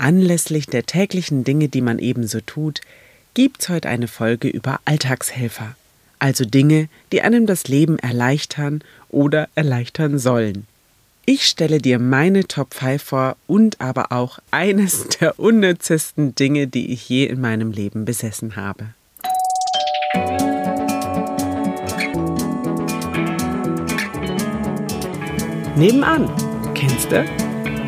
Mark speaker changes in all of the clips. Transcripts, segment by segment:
Speaker 1: Anlässlich der täglichen Dinge, die man ebenso tut, gibt's heute eine Folge über Alltagshelfer, also Dinge, die einem das Leben erleichtern oder erleichtern sollen. Ich stelle dir meine Top 5 vor und aber auch eines der unnützesten Dinge, die ich je in meinem Leben besessen habe. Nebenan, kennst du?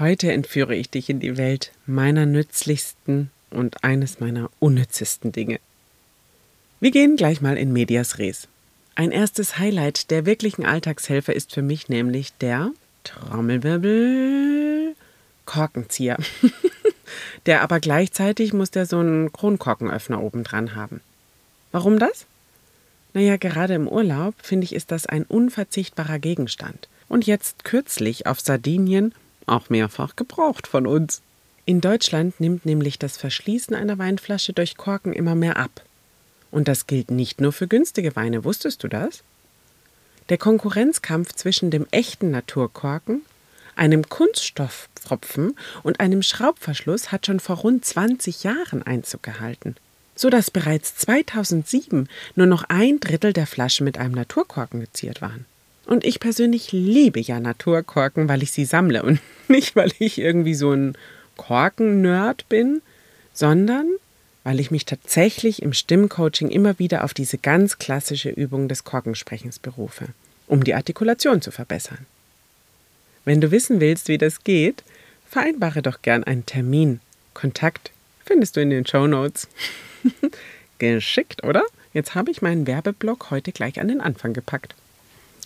Speaker 1: Heute entführe ich dich in die Welt meiner nützlichsten und eines meiner unnützesten Dinge. Wir gehen gleich mal in Medias Res. Ein erstes Highlight der wirklichen Alltagshelfer ist für mich nämlich der Trommelwirbel Korkenzieher. der aber gleichzeitig muss der so einen Kronkorkenöffner oben dran haben. Warum das? Naja, gerade im Urlaub finde ich, ist das ein unverzichtbarer Gegenstand. Und jetzt kürzlich auf Sardinien auch mehrfach gebraucht von uns. In Deutschland nimmt nämlich das Verschließen einer Weinflasche durch Korken immer mehr ab. Und das gilt nicht nur für günstige Weine, wusstest du das? Der Konkurrenzkampf zwischen dem echten Naturkorken, einem Kunststoffpfropfen und einem Schraubverschluss hat schon vor rund 20 Jahren Einzug gehalten, so dass bereits 2007 nur noch ein Drittel der Flaschen mit einem Naturkorken geziert waren. Und ich persönlich liebe ja Naturkorken, weil ich sie sammle und nicht, weil ich irgendwie so ein Korken-Nerd bin, sondern weil ich mich tatsächlich im Stimmcoaching immer wieder auf diese ganz klassische Übung des Korkensprechens berufe, um die Artikulation zu verbessern. Wenn du wissen willst, wie das geht, vereinbare doch gern einen Termin. Kontakt findest du in den Show Notes. Geschickt, oder? Jetzt habe ich meinen Werbeblock heute gleich an den Anfang gepackt.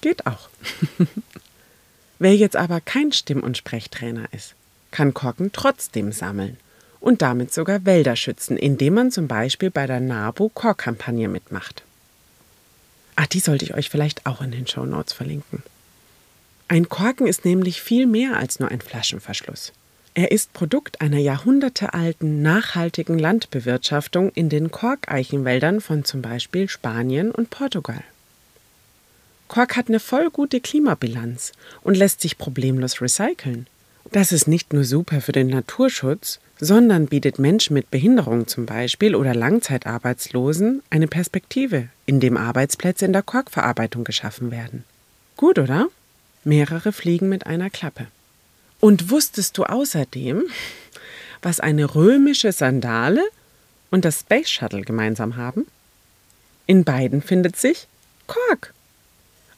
Speaker 1: Geht auch. Wer jetzt aber kein Stimm- und Sprechtrainer ist, kann Korken trotzdem sammeln und damit sogar Wälder schützen, indem man zum Beispiel bei der NABU Korkkampagne mitmacht. Ach, die sollte ich euch vielleicht auch in den Show Notes verlinken. Ein Korken ist nämlich viel mehr als nur ein Flaschenverschluss. Er ist Produkt einer jahrhundertealten nachhaltigen Landbewirtschaftung in den Korkeichenwäldern von zum Beispiel Spanien und Portugal. Kork hat eine voll gute Klimabilanz und lässt sich problemlos recyceln. Das ist nicht nur super für den Naturschutz, sondern bietet Menschen mit Behinderung zum Beispiel oder Langzeitarbeitslosen eine Perspektive, in dem Arbeitsplätze in der Korkverarbeitung geschaffen werden. Gut, oder? Mehrere fliegen mit einer Klappe. Und wusstest du außerdem, was eine römische Sandale und das Space Shuttle gemeinsam haben? In beiden findet sich Kork.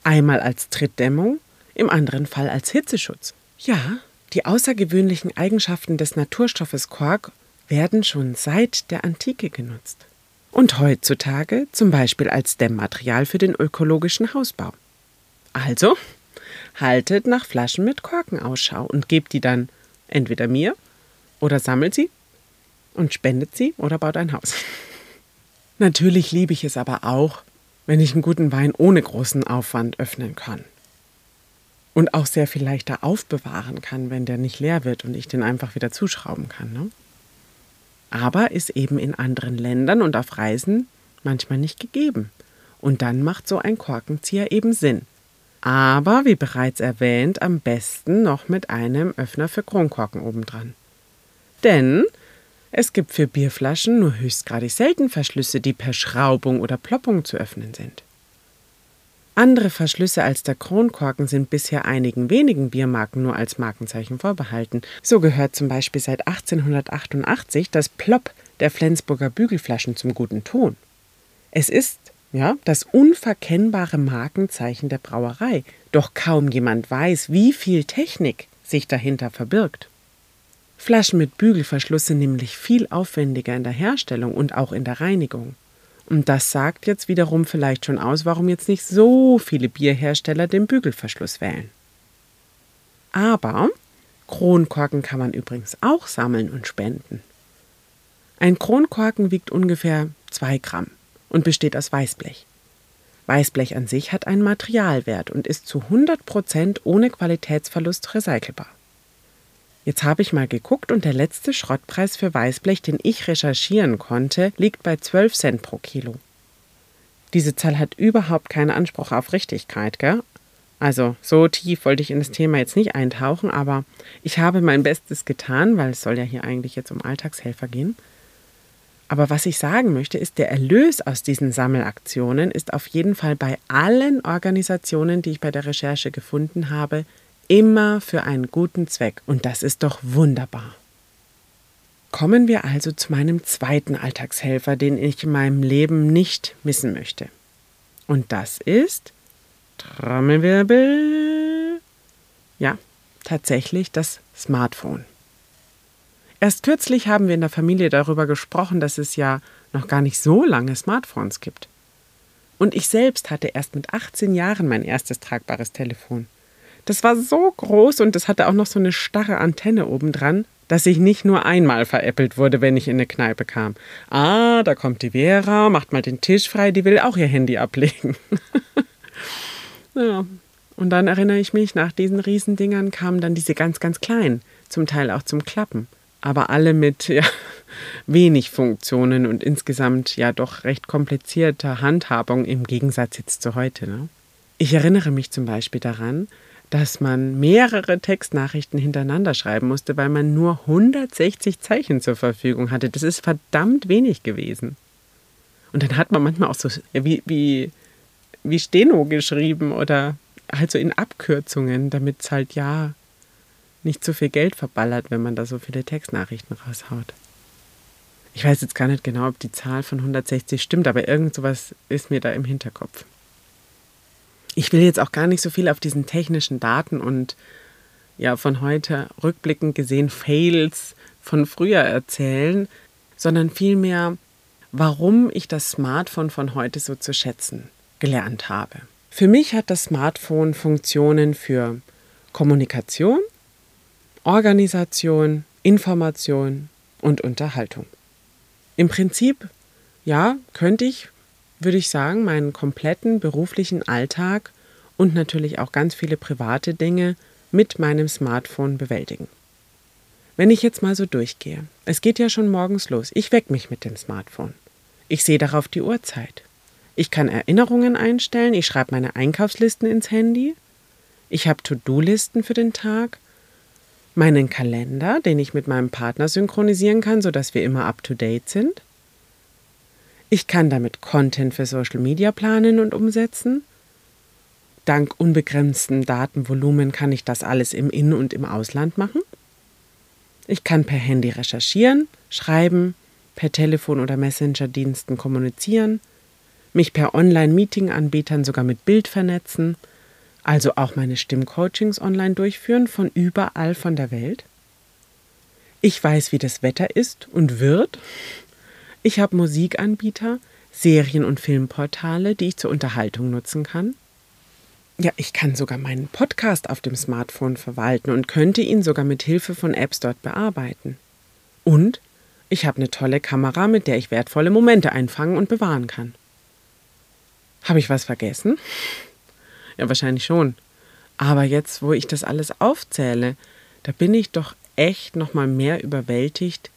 Speaker 1: Einmal als Trittdämmung, im anderen Fall als Hitzeschutz. Ja, die außergewöhnlichen Eigenschaften des Naturstoffes Kork werden schon seit der Antike genutzt. Und heutzutage zum Beispiel als Dämmmaterial für den ökologischen Hausbau. Also, haltet nach Flaschen mit Korken und gebt die dann entweder mir oder sammelt sie und spendet sie oder baut ein Haus. Natürlich liebe ich es aber auch, wenn ich einen guten Wein ohne großen Aufwand öffnen kann. Und auch sehr viel leichter aufbewahren kann, wenn der nicht leer wird und ich den einfach wieder zuschrauben kann. Ne? Aber ist eben in anderen Ländern und auf Reisen manchmal nicht gegeben. Und dann macht so ein Korkenzieher eben Sinn. Aber, wie bereits erwähnt, am besten noch mit einem Öffner für Kronkorken obendran. Denn es gibt für Bierflaschen nur höchstgradig selten Verschlüsse, die per Schraubung oder Ploppung zu öffnen sind. Andere Verschlüsse als der Kronkorken sind bisher einigen wenigen Biermarken nur als Markenzeichen vorbehalten. So gehört zum Beispiel seit 1888 das Plopp der Flensburger Bügelflaschen zum guten Ton. Es ist, ja, das unverkennbare Markenzeichen der Brauerei, doch kaum jemand weiß, wie viel Technik sich dahinter verbirgt. Flaschen mit Bügelverschluss sind nämlich viel aufwendiger in der Herstellung und auch in der Reinigung. Und das sagt jetzt wiederum vielleicht schon aus, warum jetzt nicht so viele Bierhersteller den Bügelverschluss wählen. Aber Kronkorken kann man übrigens auch sammeln und spenden. Ein Kronkorken wiegt ungefähr 2 Gramm und besteht aus Weißblech. Weißblech an sich hat einen Materialwert und ist zu 100 Prozent ohne Qualitätsverlust recycelbar. Jetzt habe ich mal geguckt und der letzte Schrottpreis für Weißblech, den ich recherchieren konnte, liegt bei 12 Cent pro Kilo. Diese Zahl hat überhaupt keinen Anspruch auf Richtigkeit, gell? Also so tief wollte ich in das Thema jetzt nicht eintauchen, aber ich habe mein Bestes getan, weil es soll ja hier eigentlich jetzt um Alltagshelfer gehen. Aber was ich sagen möchte, ist, der Erlös aus diesen Sammelaktionen ist auf jeden Fall bei allen Organisationen, die ich bei der Recherche gefunden habe, immer für einen guten Zweck. Und das ist doch wunderbar. Kommen wir also zu meinem zweiten Alltagshelfer, den ich in meinem Leben nicht missen möchte. Und das ist Trommelwirbel. Ja, tatsächlich das Smartphone. Erst kürzlich haben wir in der Familie darüber gesprochen, dass es ja noch gar nicht so lange Smartphones gibt. Und ich selbst hatte erst mit 18 Jahren mein erstes tragbares Telefon. Das war so groß und es hatte auch noch so eine starre Antenne obendran, dass ich nicht nur einmal veräppelt wurde, wenn ich in eine Kneipe kam. Ah, da kommt die Vera, macht mal den Tisch frei, die will auch ihr Handy ablegen. ja. Und dann erinnere ich mich, nach diesen Riesendingern kamen dann diese ganz, ganz kleinen, zum Teil auch zum Klappen. Aber alle mit ja, wenig Funktionen und insgesamt ja doch recht komplizierter Handhabung im Gegensatz jetzt zu heute. Ne? Ich erinnere mich zum Beispiel daran, dass man mehrere Textnachrichten hintereinander schreiben musste, weil man nur 160 Zeichen zur Verfügung hatte. Das ist verdammt wenig gewesen. Und dann hat man manchmal auch so wie, wie, wie Steno geschrieben oder halt so in Abkürzungen, damit es halt ja nicht so viel Geld verballert, wenn man da so viele Textnachrichten raushaut. Ich weiß jetzt gar nicht genau, ob die Zahl von 160 stimmt, aber irgend sowas ist mir da im Hinterkopf. Ich will jetzt auch gar nicht so viel auf diesen technischen Daten und ja von heute rückblickend gesehen Fails von früher erzählen, sondern vielmehr, warum ich das Smartphone von heute so zu schätzen gelernt habe. Für mich hat das Smartphone Funktionen für Kommunikation, Organisation, Information und Unterhaltung. Im Prinzip, ja, könnte ich würde ich sagen, meinen kompletten beruflichen Alltag und natürlich auch ganz viele private Dinge mit meinem Smartphone bewältigen. Wenn ich jetzt mal so durchgehe, es geht ja schon morgens los, ich weck mich mit dem Smartphone. Ich sehe darauf die Uhrzeit. Ich kann Erinnerungen einstellen, ich schreibe meine Einkaufslisten ins Handy, ich habe To-Do-Listen für den Tag, meinen Kalender, den ich mit meinem Partner synchronisieren kann, sodass wir immer up-to-date sind. Ich kann damit Content für Social Media planen und umsetzen. Dank unbegrenztem Datenvolumen kann ich das alles im In- und im Ausland machen. Ich kann per Handy recherchieren, schreiben, per Telefon oder Messenger-Diensten kommunizieren, mich per Online-Meeting-Anbietern sogar mit Bild vernetzen, also auch meine Stimmcoachings online durchführen von überall von der Welt. Ich weiß, wie das Wetter ist und wird ich habe Musikanbieter, Serien- und Filmportale, die ich zur Unterhaltung nutzen kann. Ja, ich kann sogar meinen Podcast auf dem Smartphone verwalten und könnte ihn sogar mit Hilfe von Apps dort bearbeiten. Und ich habe eine tolle Kamera, mit der ich wertvolle Momente einfangen und bewahren kann. Habe ich was vergessen? Ja, wahrscheinlich schon. Aber jetzt, wo ich das alles aufzähle, da bin ich doch echt noch mal mehr überwältigt,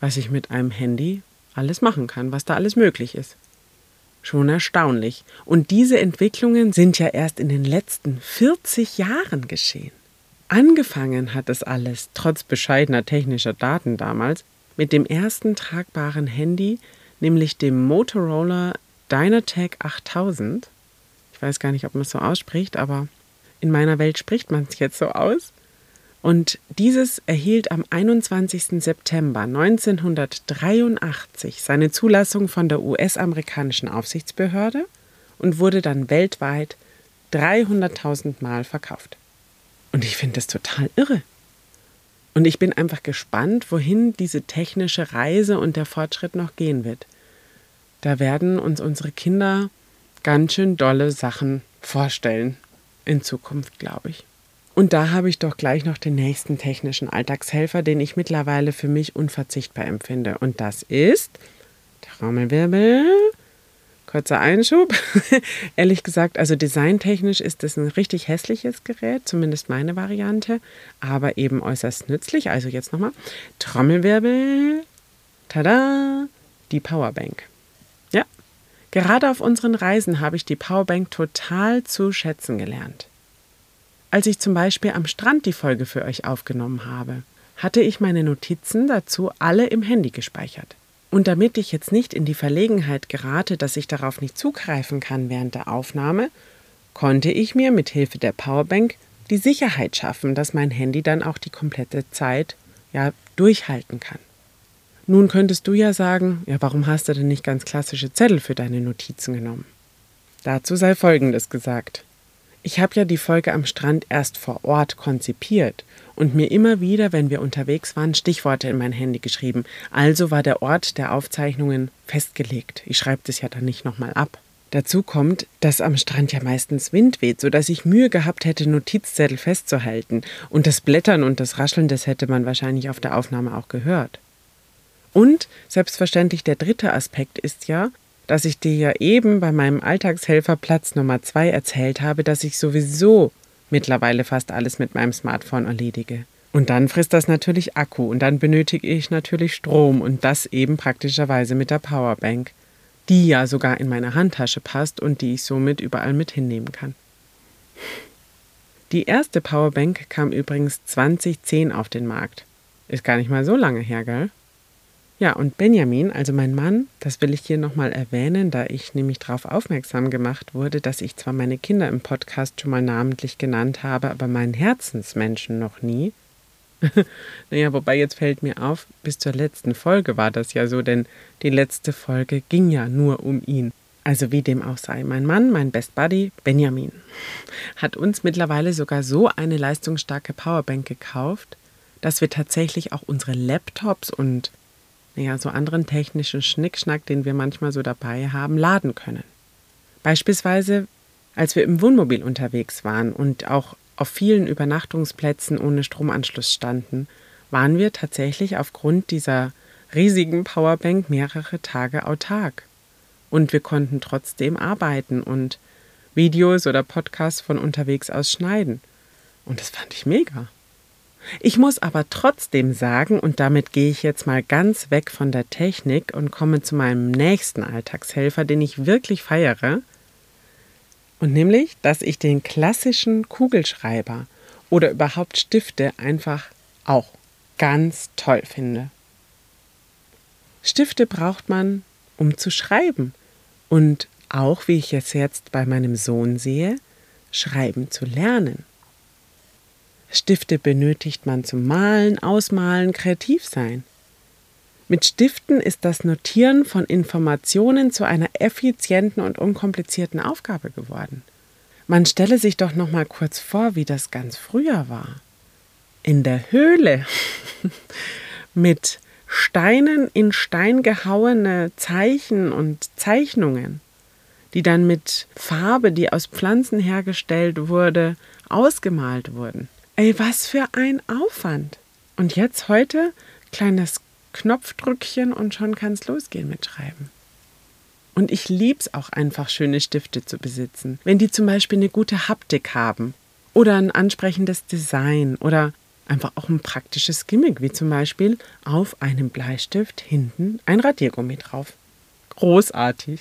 Speaker 1: was ich mit einem Handy alles machen kann, was da alles möglich ist. Schon erstaunlich. Und diese Entwicklungen sind ja erst in den letzten 40 Jahren geschehen. Angefangen hat es alles, trotz bescheidener technischer Daten damals, mit dem ersten tragbaren Handy, nämlich dem Motorola Dynatec 8000. Ich weiß gar nicht, ob man es so ausspricht, aber in meiner Welt spricht man es jetzt so aus. Und dieses erhielt am 21. September 1983 seine Zulassung von der US-amerikanischen Aufsichtsbehörde und wurde dann weltweit 300.000 Mal verkauft. Und ich finde das total irre. Und ich bin einfach gespannt, wohin diese technische Reise und der Fortschritt noch gehen wird. Da werden uns unsere Kinder ganz schön dolle Sachen vorstellen in Zukunft, glaube ich. Und da habe ich doch gleich noch den nächsten technischen Alltagshelfer, den ich mittlerweile für mich unverzichtbar empfinde. Und das ist Trommelwirbel. Kurzer Einschub. Ehrlich gesagt, also designtechnisch ist es ein richtig hässliches Gerät, zumindest meine Variante, aber eben äußerst nützlich. Also jetzt nochmal. Trommelwirbel. Tada! Die Powerbank. Ja, gerade auf unseren Reisen habe ich die Powerbank total zu schätzen gelernt. Als ich zum Beispiel am Strand die Folge für euch aufgenommen habe, hatte ich meine Notizen dazu alle im Handy gespeichert. Und damit ich jetzt nicht in die Verlegenheit gerate, dass ich darauf nicht zugreifen kann während der Aufnahme, konnte ich mir mit Hilfe der Powerbank die Sicherheit schaffen, dass mein Handy dann auch die komplette Zeit ja durchhalten kann. Nun könntest du ja sagen, ja, warum hast du denn nicht ganz klassische Zettel für deine Notizen genommen? Dazu sei Folgendes gesagt. Ich habe ja die Folge am Strand erst vor Ort konzipiert und mir immer wieder, wenn wir unterwegs waren, Stichworte in mein Handy geschrieben. Also war der Ort der Aufzeichnungen festgelegt. Ich schreibe das ja dann nicht nochmal ab. Dazu kommt, dass am Strand ja meistens Wind weht, sodass ich Mühe gehabt hätte, Notizzettel festzuhalten. Und das Blättern und das Rascheln, das hätte man wahrscheinlich auf der Aufnahme auch gehört. Und selbstverständlich der dritte Aspekt ist ja, dass ich dir ja eben bei meinem Alltagshelferplatz Nummer zwei erzählt habe, dass ich sowieso mittlerweile fast alles mit meinem Smartphone erledige. Und dann frisst das natürlich Akku und dann benötige ich natürlich Strom und das eben praktischerweise mit der Powerbank, die ja sogar in meine Handtasche passt und die ich somit überall mit hinnehmen kann. Die erste Powerbank kam übrigens 2010 auf den Markt. Ist gar nicht mal so lange her, gell? Ja, und Benjamin, also mein Mann, das will ich hier nochmal erwähnen, da ich nämlich darauf aufmerksam gemacht wurde, dass ich zwar meine Kinder im Podcast schon mal namentlich genannt habe, aber meinen Herzensmenschen noch nie. naja, wobei jetzt fällt mir auf, bis zur letzten Folge war das ja so, denn die letzte Folge ging ja nur um ihn. Also wie dem auch sei, mein Mann, mein Best Buddy, Benjamin, hat uns mittlerweile sogar so eine leistungsstarke Powerbank gekauft, dass wir tatsächlich auch unsere Laptops und naja, so anderen technischen Schnickschnack, den wir manchmal so dabei haben, laden können. Beispielsweise, als wir im Wohnmobil unterwegs waren und auch auf vielen Übernachtungsplätzen ohne Stromanschluss standen, waren wir tatsächlich aufgrund dieser riesigen Powerbank mehrere Tage autark. Und wir konnten trotzdem arbeiten und Videos oder Podcasts von unterwegs aus schneiden. Und das fand ich mega. Ich muss aber trotzdem sagen, und damit gehe ich jetzt mal ganz weg von der Technik und komme zu meinem nächsten Alltagshelfer, den ich wirklich feiere, und nämlich, dass ich den klassischen Kugelschreiber oder überhaupt Stifte einfach auch ganz toll finde. Stifte braucht man, um zu schreiben und auch, wie ich es jetzt bei meinem Sohn sehe, schreiben zu lernen. Stifte benötigt man zum Malen, Ausmalen, kreativ sein. Mit Stiften ist das Notieren von Informationen zu einer effizienten und unkomplizierten Aufgabe geworden. Man stelle sich doch noch mal kurz vor, wie das ganz früher war. In der Höhle mit Steinen in Stein gehauene Zeichen und Zeichnungen, die dann mit Farbe, die aus Pflanzen hergestellt wurde, ausgemalt wurden. Ey, was für ein Aufwand. Und jetzt heute kleines Knopfdrückchen und schon kann es losgehen mit Schreiben. Und ich lieb's auch einfach, schöne Stifte zu besitzen. Wenn die zum Beispiel eine gute Haptik haben oder ein ansprechendes Design oder einfach auch ein praktisches Gimmick, wie zum Beispiel auf einem Bleistift hinten ein Radiergummi drauf. Großartig.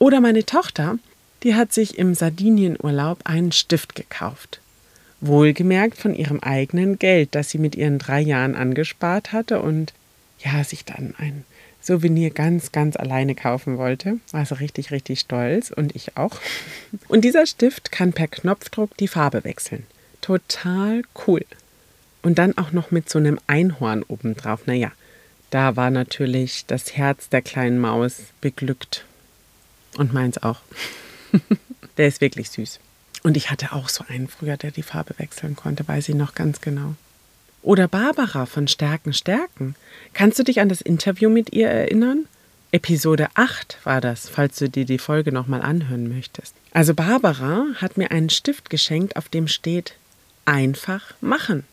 Speaker 1: Oder meine Tochter, die hat sich im Sardinienurlaub einen Stift gekauft. Wohlgemerkt von ihrem eigenen Geld, das sie mit ihren drei Jahren angespart hatte und ja, sich dann ein Souvenir ganz, ganz alleine kaufen wollte. War sie richtig, richtig stolz und ich auch. Und dieser Stift kann per Knopfdruck die Farbe wechseln. Total cool. Und dann auch noch mit so einem Einhorn obendrauf. Naja, da war natürlich das Herz der kleinen Maus beglückt. Und meins auch. der ist wirklich süß. Und ich hatte auch so einen früher, der die Farbe wechseln konnte, weiß ich noch ganz genau. Oder Barbara von Stärken Stärken. Kannst du dich an das Interview mit ihr erinnern? Episode 8 war das, falls du dir die Folge nochmal anhören möchtest. Also Barbara hat mir einen Stift geschenkt, auf dem steht einfach machen.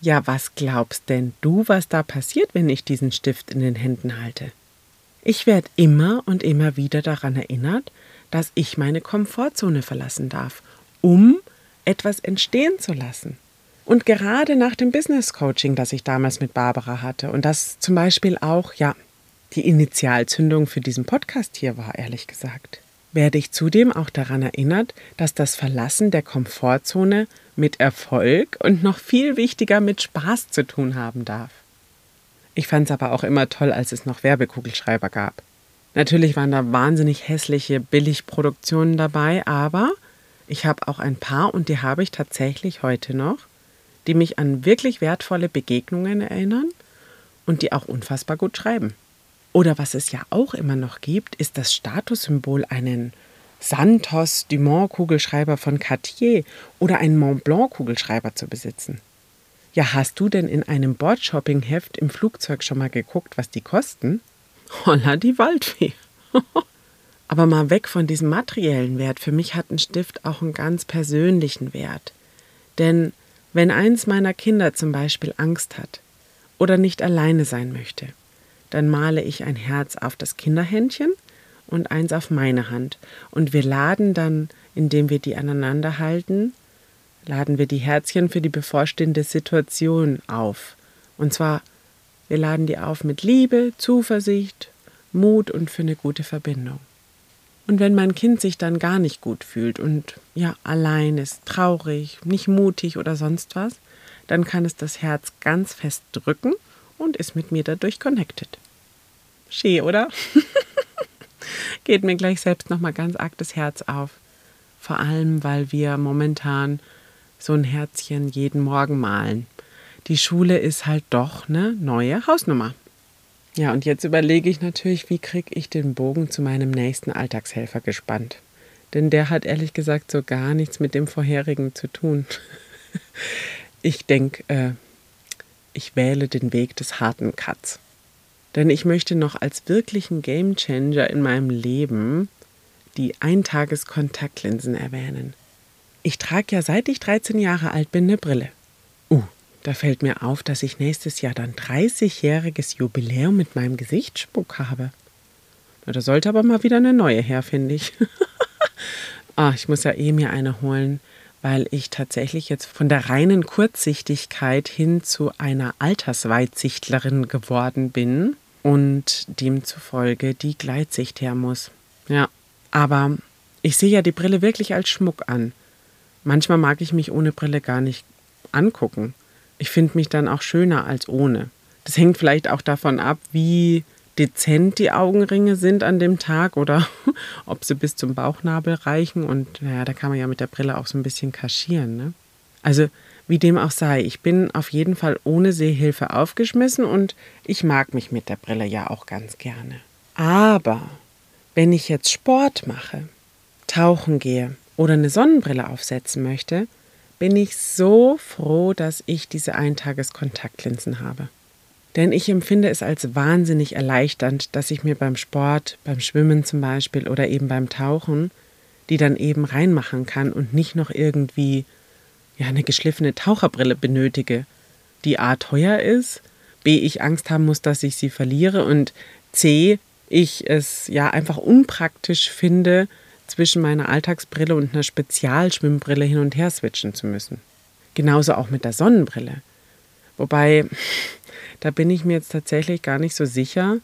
Speaker 1: Ja, was glaubst denn du, was da passiert, wenn ich diesen Stift in den Händen halte? Ich werde immer und immer wieder daran erinnert, dass ich meine Komfortzone verlassen darf, um etwas entstehen zu lassen. Und gerade nach dem Business Coaching, das ich damals mit Barbara hatte und das zum Beispiel auch, ja, die Initialzündung für diesen Podcast hier war, ehrlich gesagt, werde ich zudem auch daran erinnert, dass das Verlassen der Komfortzone mit Erfolg und noch viel wichtiger mit Spaß zu tun haben darf. Ich fand es aber auch immer toll, als es noch Werbekugelschreiber gab. Natürlich waren da wahnsinnig hässliche Billigproduktionen dabei, aber ich habe auch ein paar und die habe ich tatsächlich heute noch die mich an wirklich wertvolle Begegnungen erinnern und die auch unfassbar gut schreiben. Oder was es ja auch immer noch gibt, ist das Statussymbol einen Santos Dumont Kugelschreiber von Cartier oder einen Mont Blanc Kugelschreiber zu besitzen. Ja, hast du denn in einem Boardshopping-Heft im Flugzeug schon mal geguckt, was die kosten? Holla die Waldfee. Aber mal weg von diesem materiellen Wert. Für mich hat ein Stift auch einen ganz persönlichen Wert. Denn wenn eins meiner Kinder zum Beispiel Angst hat oder nicht alleine sein möchte, dann male ich ein Herz auf das Kinderhändchen und eins auf meine Hand. Und wir laden dann, indem wir die aneinander halten, laden wir die Herzchen für die bevorstehende Situation auf. Und zwar, wir laden die auf mit Liebe, Zuversicht, Mut und für eine gute Verbindung. Und wenn mein Kind sich dann gar nicht gut fühlt und ja allein ist, traurig, nicht mutig oder sonst was, dann kann es das Herz ganz fest drücken und ist mit mir dadurch connected. Schee, oder? Geht mir gleich selbst nochmal ganz arg das Herz auf. Vor allem, weil wir momentan so ein Herzchen jeden Morgen malen. Die Schule ist halt doch eine neue Hausnummer. Ja, und jetzt überlege ich natürlich, wie kriege ich den Bogen zu meinem nächsten Alltagshelfer gespannt. Denn der hat ehrlich gesagt so gar nichts mit dem vorherigen zu tun. Ich denke, äh, ich wähle den Weg des harten Cuts. Denn ich möchte noch als wirklichen Gamechanger in meinem Leben die Eintageskontaktlinsen erwähnen. Ich trage ja seit ich 13 Jahre alt bin eine Brille. Da fällt mir auf, dass ich nächstes Jahr dann 30-jähriges Jubiläum mit meinem Gesichtsspuk habe. Na, da sollte aber mal wieder eine neue her, finde ich. ah, ich muss ja eh mir eine holen, weil ich tatsächlich jetzt von der reinen Kurzsichtigkeit hin zu einer Altersweitsichtlerin geworden bin und demzufolge die Gleitsicht her muss. Ja, aber ich sehe ja die Brille wirklich als Schmuck an. Manchmal mag ich mich ohne Brille gar nicht angucken ich finde mich dann auch schöner als ohne. Das hängt vielleicht auch davon ab, wie dezent die Augenringe sind an dem Tag oder ob sie bis zum Bauchnabel reichen. Und naja, da kann man ja mit der Brille auch so ein bisschen kaschieren. Ne? Also wie dem auch sei, ich bin auf jeden Fall ohne Sehhilfe aufgeschmissen und ich mag mich mit der Brille ja auch ganz gerne. Aber wenn ich jetzt Sport mache, tauchen gehe oder eine Sonnenbrille aufsetzen möchte, bin ich so froh, dass ich diese Eintageskontaktlinsen habe. Denn ich empfinde es als wahnsinnig erleichternd, dass ich mir beim Sport, beim Schwimmen zum Beispiel oder eben beim Tauchen, die dann eben reinmachen kann und nicht noch irgendwie ja, eine geschliffene Taucherbrille benötige, die A teuer ist, B ich Angst haben muss, dass ich sie verliere und C ich es ja einfach unpraktisch finde, zwischen meiner Alltagsbrille und einer Spezialschwimmbrille hin und her switchen zu müssen. Genauso auch mit der Sonnenbrille. Wobei, da bin ich mir jetzt tatsächlich gar nicht so sicher,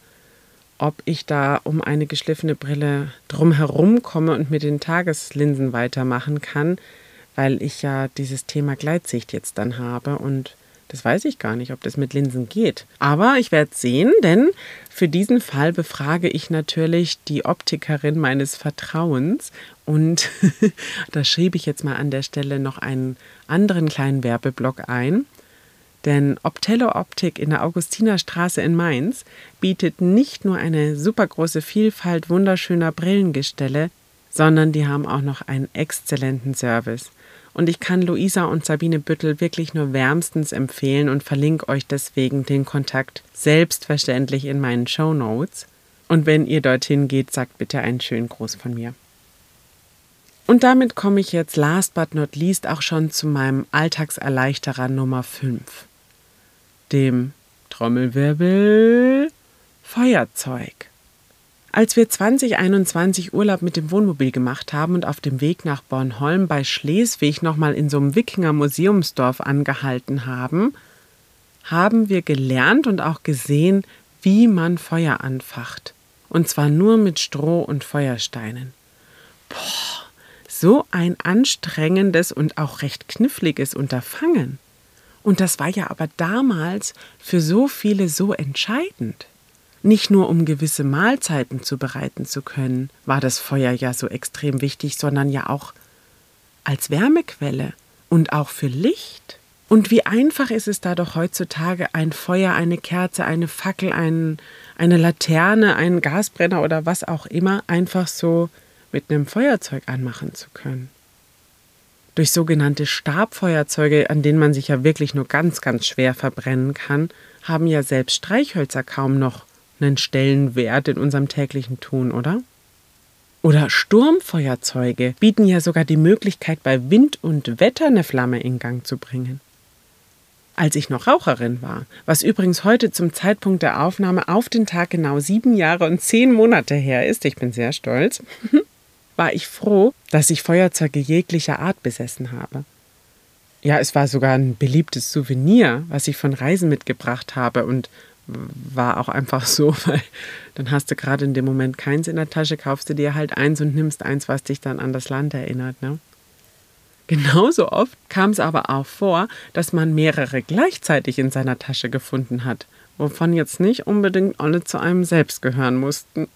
Speaker 1: ob ich da um eine geschliffene Brille drumherum komme und mit den Tageslinsen weitermachen kann, weil ich ja dieses Thema Gleitsicht jetzt dann habe und das weiß ich gar nicht, ob das mit Linsen geht. Aber ich werde sehen, denn für diesen Fall befrage ich natürlich die Optikerin meines Vertrauens. Und da schrieb ich jetzt mal an der Stelle noch einen anderen kleinen Werbeblock ein. Denn Optello Optik in der Augustinerstraße in Mainz bietet nicht nur eine super große Vielfalt wunderschöner Brillengestelle, sondern die haben auch noch einen exzellenten Service. Und ich kann Luisa und Sabine Büttel wirklich nur wärmstens empfehlen und verlinke euch deswegen den Kontakt selbstverständlich in meinen Show Notes. Und wenn ihr dorthin geht, sagt bitte einen schönen Gruß von mir. Und damit komme ich jetzt last but not least auch schon zu meinem Alltagserleichterer Nummer 5. Dem Trommelwirbel Feuerzeug. Als wir 2021 Urlaub mit dem Wohnmobil gemacht haben und auf dem Weg nach Bornholm bei Schleswig nochmal in so einem Wikinger Museumsdorf angehalten haben, haben wir gelernt und auch gesehen, wie man Feuer anfacht. Und zwar nur mit Stroh und Feuersteinen. Boah, so ein anstrengendes und auch recht kniffliges Unterfangen. Und das war ja aber damals für so viele so entscheidend. Nicht nur um gewisse Mahlzeiten zubereiten zu können, war das Feuer ja so extrem wichtig, sondern ja auch als Wärmequelle und auch für Licht. Und wie einfach ist es da doch heutzutage, ein Feuer, eine Kerze, eine Fackel, ein, eine Laterne, einen Gasbrenner oder was auch immer einfach so mit einem Feuerzeug anmachen zu können. Durch sogenannte Stabfeuerzeuge, an denen man sich ja wirklich nur ganz, ganz schwer verbrennen kann, haben ja selbst Streichhölzer kaum noch einen Stellenwert in unserem täglichen Tun, oder? Oder Sturmfeuerzeuge bieten ja sogar die Möglichkeit, bei Wind und Wetter eine Flamme in Gang zu bringen als ich noch Raucherin war, was übrigens heute zum Zeitpunkt der Aufnahme auf den Tag genau sieben Jahre und zehn Monate her ist, ich bin sehr stolz, war ich froh, dass ich Feuerzeuge jeglicher Art besessen habe. Ja, es war sogar ein beliebtes Souvenir, was ich von Reisen mitgebracht habe und war auch einfach so, weil dann hast du gerade in dem Moment keins in der Tasche, kaufst du dir halt eins und nimmst eins, was dich dann an das Land erinnert. Ne? Genauso oft kam es aber auch vor, dass man mehrere gleichzeitig in seiner Tasche gefunden hat, wovon jetzt nicht unbedingt alle zu einem selbst gehören mussten.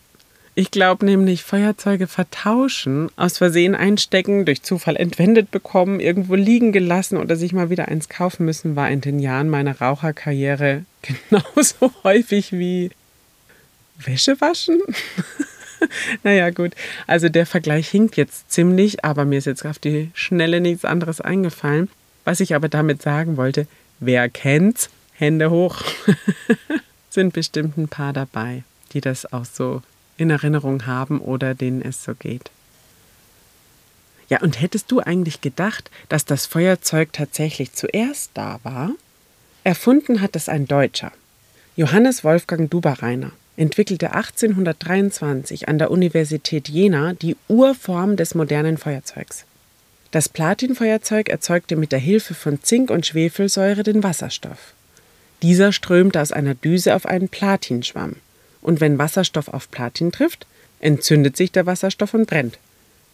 Speaker 1: Ich glaube nämlich, Feuerzeuge vertauschen, aus Versehen einstecken, durch Zufall entwendet bekommen, irgendwo liegen gelassen oder sich mal wieder eins kaufen müssen, war in den Jahren meiner Raucherkarriere genauso häufig wie Wäsche waschen. naja, gut. Also der Vergleich hinkt jetzt ziemlich, aber mir ist jetzt auf die Schnelle nichts anderes eingefallen. Was ich aber damit sagen wollte, wer kennt's? Hände hoch. Sind bestimmt ein paar dabei, die das auch so in Erinnerung haben oder denen es so geht. Ja, und hättest du eigentlich gedacht, dass das Feuerzeug tatsächlich zuerst da war? Erfunden hat es ein Deutscher, Johannes Wolfgang Dubereiner entwickelte 1823 an der Universität Jena die Urform des modernen Feuerzeugs. Das Platinfeuerzeug erzeugte mit der Hilfe von Zink und Schwefelsäure den Wasserstoff. Dieser strömte aus einer Düse auf einen Platinschwamm. Und wenn Wasserstoff auf Platin trifft, entzündet sich der Wasserstoff und brennt.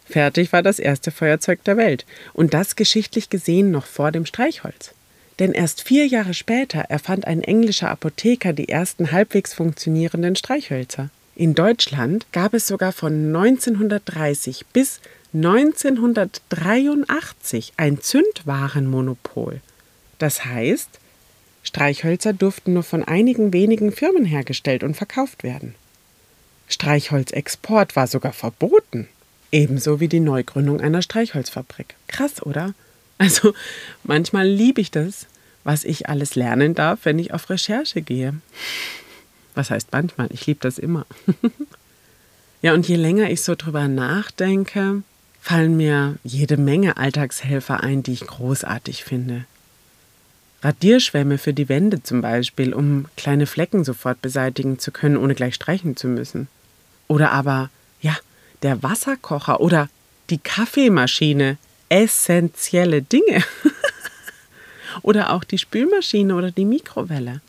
Speaker 1: Fertig war das erste Feuerzeug der Welt. Und das geschichtlich gesehen noch vor dem Streichholz. Denn erst vier Jahre später erfand ein englischer Apotheker die ersten halbwegs funktionierenden Streichhölzer. In Deutschland gab es sogar von 1930 bis 1983 ein Zündwarenmonopol. Das heißt, Streichhölzer durften nur von einigen wenigen Firmen hergestellt und verkauft werden. Streichholzexport war sogar verboten, ebenso wie die Neugründung einer Streichholzfabrik. Krass, oder? Also manchmal liebe ich das, was ich alles lernen darf, wenn ich auf Recherche gehe. Was heißt manchmal? Ich liebe das immer. ja, und je länger ich so drüber nachdenke, fallen mir jede Menge Alltagshelfer ein, die ich großartig finde. Radierschwämme für die Wände zum Beispiel, um kleine Flecken sofort beseitigen zu können, ohne gleich streichen zu müssen. Oder aber, ja, der Wasserkocher oder die Kaffeemaschine, essentielle Dinge. oder auch die Spülmaschine oder die Mikrowelle.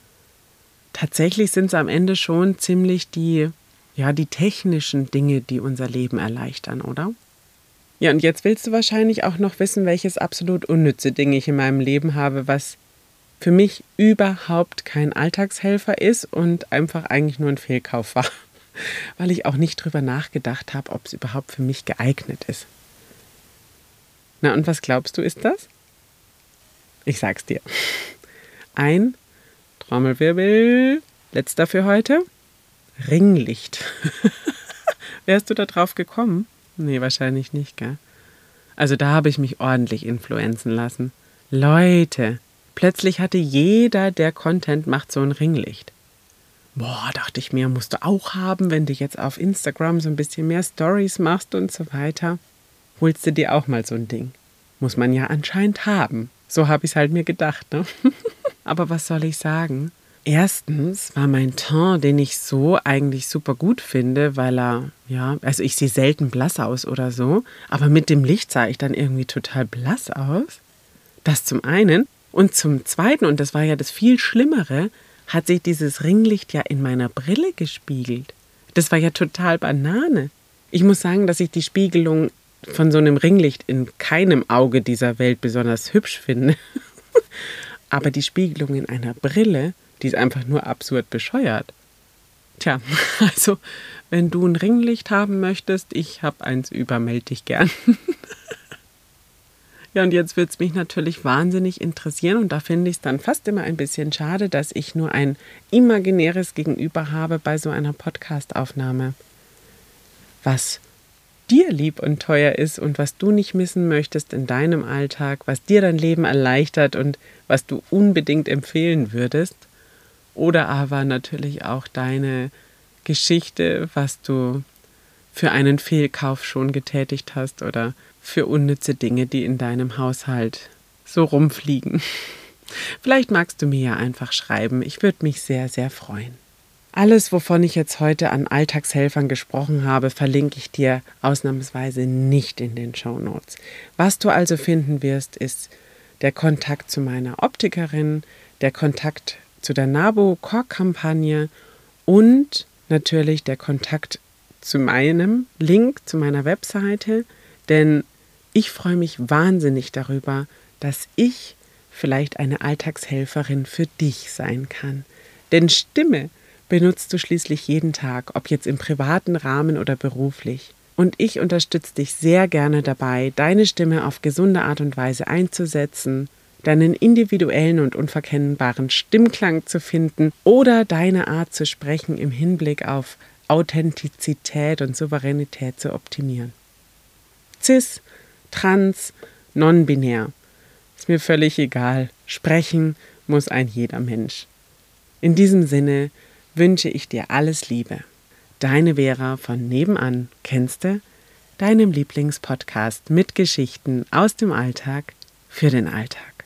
Speaker 1: Tatsächlich sind es am Ende schon ziemlich die, ja, die technischen Dinge, die unser Leben erleichtern, oder? Ja, und jetzt willst du wahrscheinlich auch noch wissen, welches absolut unnütze Ding ich in meinem Leben habe, was für mich überhaupt kein Alltagshelfer ist und einfach eigentlich nur ein Fehlkauf war, weil ich auch nicht drüber nachgedacht habe, ob es überhaupt für mich geeignet ist. Na, und was glaubst du, ist das? Ich sag's dir. Ein Trommelwirbel, letzter für heute, Ringlicht. Wärst du da drauf gekommen? Nee, wahrscheinlich nicht, gell? Also da habe ich mich ordentlich influenzen lassen. Leute, plötzlich hatte jeder, der Content macht, so ein Ringlicht. Boah, dachte ich mir, musst du auch haben, wenn du jetzt auf Instagram so ein bisschen mehr Stories machst und so weiter. holst du dir auch mal so ein Ding. Muss man ja anscheinend haben. So habe ich es halt mir gedacht. Ne? Aber was soll ich sagen? Erstens war mein Teint, den ich so eigentlich super gut finde, weil er, ja, also ich sehe selten blass aus oder so, aber mit dem Licht sah ich dann irgendwie total blass aus. Das zum einen. Und zum zweiten, und das war ja das viel Schlimmere, hat sich dieses Ringlicht ja in meiner Brille gespiegelt. Das war ja total Banane. Ich muss sagen, dass ich die Spiegelung von so einem Ringlicht in keinem Auge dieser Welt besonders hübsch finde. Aber die Spiegelung in einer Brille, die ist einfach nur absurd bescheuert. Tja, also wenn du ein Ringlicht haben möchtest, ich habe eins über, melde dich gern. ja, und jetzt wird es mich natürlich wahnsinnig interessieren und da finde ich es dann fast immer ein bisschen schade, dass ich nur ein imaginäres Gegenüber habe bei so einer Podcastaufnahme. Was dir lieb und teuer ist und was du nicht missen möchtest in deinem Alltag, was dir dein Leben erleichtert und was du unbedingt empfehlen würdest. Oder aber natürlich auch deine Geschichte, was du für einen Fehlkauf schon getätigt hast oder für unnütze Dinge, die in deinem Haushalt so rumfliegen. Vielleicht magst du mir ja einfach schreiben. Ich würde mich sehr, sehr freuen. Alles, wovon ich jetzt heute an Alltagshelfern gesprochen habe, verlinke ich dir ausnahmsweise nicht in den Show Notes. Was du also finden wirst, ist der Kontakt zu meiner Optikerin, der Kontakt zu der NABO-Core-Kampagne und natürlich der Kontakt zu meinem Link, zu meiner Webseite, denn ich freue mich wahnsinnig darüber, dass ich vielleicht eine Alltagshelferin für dich sein kann. Denn Stimme benutzt du schließlich jeden Tag, ob jetzt im privaten Rahmen oder beruflich. Und ich unterstütze dich sehr gerne dabei, deine Stimme auf gesunde Art und Weise einzusetzen, deinen individuellen und unverkennbaren Stimmklang zu finden oder deine Art zu sprechen im Hinblick auf Authentizität und Souveränität zu optimieren. Cis, trans, non-binär. Ist mir völlig egal. Sprechen muss ein jeder Mensch. In diesem Sinne wünsche ich dir alles Liebe. Deine Vera von Nebenan, kennst du? Deinem Lieblingspodcast mit Geschichten aus dem Alltag für den Alltag.